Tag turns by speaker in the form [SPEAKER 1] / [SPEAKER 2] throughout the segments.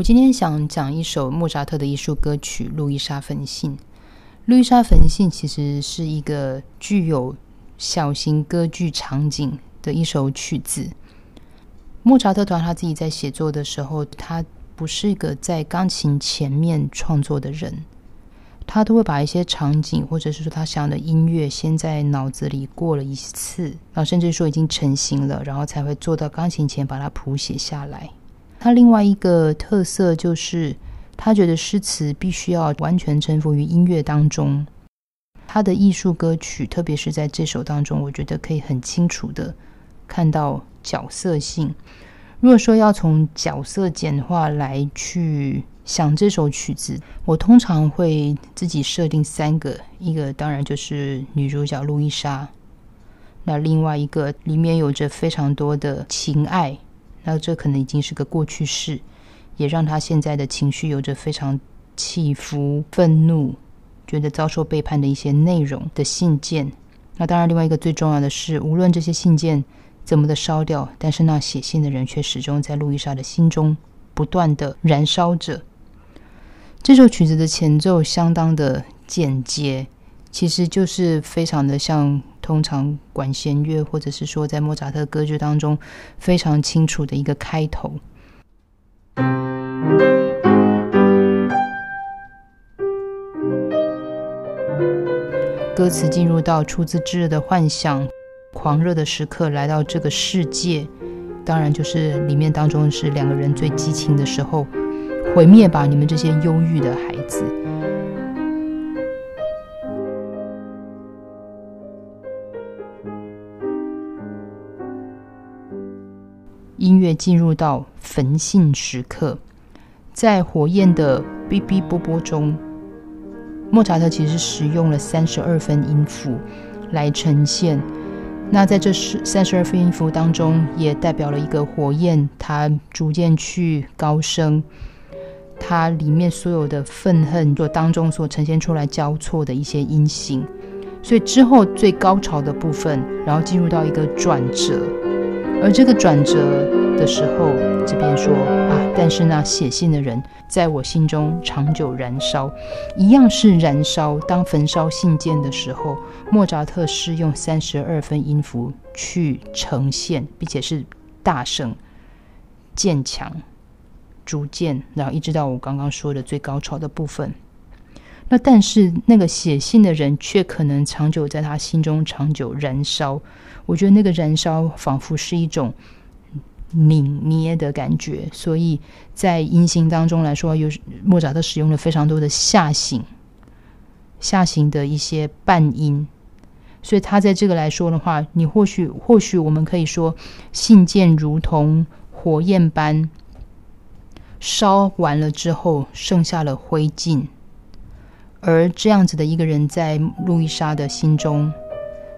[SPEAKER 1] 我今天想讲一首莫扎特的艺术歌曲《路易莎焚信》。《路易莎焚信》其实是一个具有小型歌剧场景的一首曲子。莫扎特团他自己在写作的时候，他不是一个在钢琴前面创作的人，他都会把一些场景或者是说他想要的音乐先在脑子里过了一次，然后甚至说已经成型了，然后才会坐到钢琴前把它谱写下来。他另外一个特色就是，他觉得诗词必须要完全臣服于音乐当中。他的艺术歌曲，特别是在这首当中，我觉得可以很清楚的看到角色性。如果说要从角色简化来去想这首曲子，我通常会自己设定三个，一个当然就是女主角路易莎，那另外一个里面有着非常多的情爱。那这可能已经是个过去式，也让他现在的情绪有着非常起伏、愤怒，觉得遭受背叛的一些内容的信件。那当然，另外一个最重要的是，无论这些信件怎么的烧掉，但是那写信的人却始终在路易莎的心中不断的燃烧着。这首曲子的前奏相当的简洁，其实就是非常的像。通常管弦乐，或者是说在莫扎特歌剧当中非常清楚的一个开头。歌词进入到出自炙热的幻想、狂热的时刻，来到这个世界，当然就是里面当中是两个人最激情的时候，毁灭吧，你们这些忧郁的孩子。乐进入到焚信时刻，在火焰的哔哔啵啵中，莫扎特其实使用了三十二分音符来呈现。那在这十三十二分音符当中，也代表了一个火焰，它逐渐去高升，它里面所有的愤恨所当中所呈现出来交错的一些音型。所以之后最高潮的部分，然后进入到一个转折。而这个转折的时候，这边说啊，但是那写信的人在我心中长久燃烧，一样是燃烧。当焚烧信件的时候，莫扎特是用三十二分音符去呈现，并且是大声、渐强、逐渐，然后一直到我刚刚说的最高潮的部分。那但是那个写信的人却可能长久在他心中长久燃烧。我觉得那个燃烧仿佛是一种拧捏的感觉，所以在音型当中来说，有莫扎特使用了非常多的下行、下行的一些半音，所以他在这个来说的话，你或许或许我们可以说，信件如同火焰般烧完了之后，剩下了灰烬，而这样子的一个人在路易莎的心中。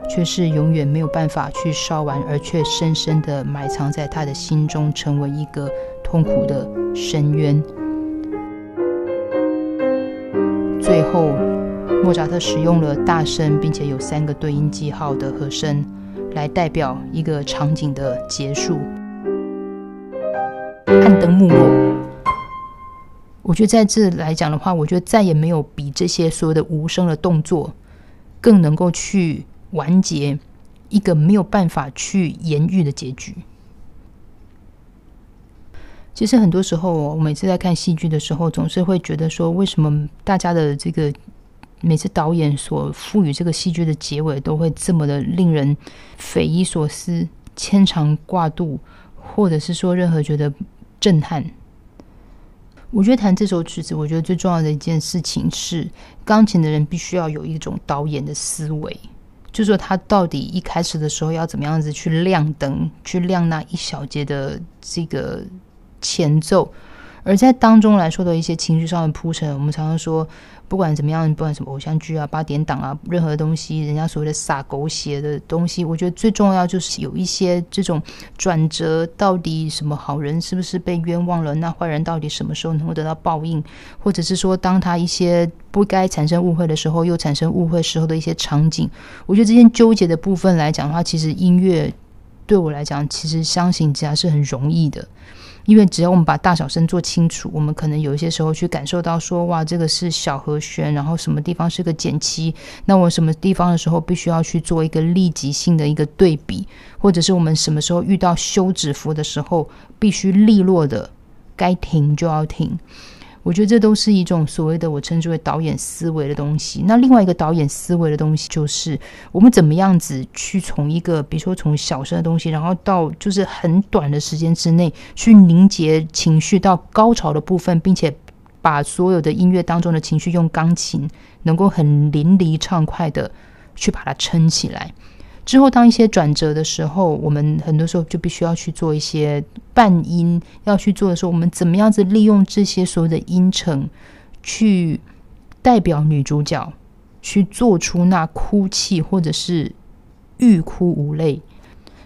[SPEAKER 1] 却是永远没有办法去烧完，而却深深的埋藏在他的心中，成为一个痛苦的深渊。最后，莫扎特使用了大声并且有三个对应记号的和声，来代表一个场景的结束。暗灯幕落。我觉得在这来讲的话，我觉得再也没有比这些所有的无声的动作更能够去。完结一个没有办法去言喻的结局。其实很多时候，我每次在看戏剧的时候，总是会觉得说，为什么大家的这个每次导演所赋予这个戏剧的结尾，都会这么的令人匪夷所思、牵肠挂肚，或者是说任何觉得震撼？我觉得弹这首曲子，我觉得最重要的一件事情是，钢琴的人必须要有一种导演的思维。就说他到底一开始的时候要怎么样子去亮灯，去亮那一小节的这个前奏，而在当中来说的一些情绪上的铺陈，我们常常说，不管怎么样，不管什么偶像剧啊、八点档啊，任何东西，人家所谓的撒狗血的东西，我觉得最重要就是有一些这种转折，到底什么好人是不是被冤枉了？那坏人到底什么时候能够得到报应？或者是说，当他一些不该产生误会的时候，又产生误会时候的一些场景，我觉得这些纠结的部分来讲的话，其实音乐对我来讲，其实相信之下是很容易的。因为只要我们把大小声做清楚，我们可能有一些时候去感受到说，哇，这个是小和弦，然后什么地方是个减七，那我什么地方的时候必须要去做一个立即性的一个对比，或者是我们什么时候遇到休止符的时候，必须利落的该停就要停。我觉得这都是一种所谓的我称之为导演思维的东西。那另外一个导演思维的东西，就是我们怎么样子去从一个，比如说从小声的东西，然后到就是很短的时间之内去凝结情绪到高潮的部分，并且把所有的音乐当中的情绪用钢琴能够很淋漓畅快的去把它撑起来。之后，当一些转折的时候，我们很多时候就必须要去做一些半音，要去做的时候，我们怎么样子利用这些所有的音程，去代表女主角，去做出那哭泣或者是欲哭无泪。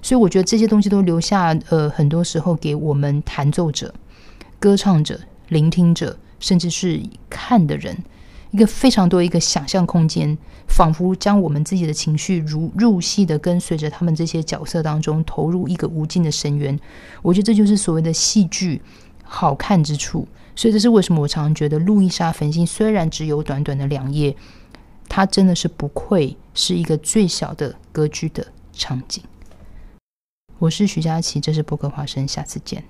[SPEAKER 1] 所以，我觉得这些东西都留下，呃，很多时候给我们弹奏者、歌唱者、聆听者，甚至是看的人。一个非常多一个想象空间，仿佛将我们自己的情绪如入戏的跟随着他们这些角色当中投入一个无尽的深渊。我觉得这就是所谓的戏剧好看之处。所以这是为什么我常常觉得《路易莎焚心》虽然只有短短的两页，它真的是不愧是一个最小的歌剧的场景。我是徐佳琪，这是博客花生，下次见。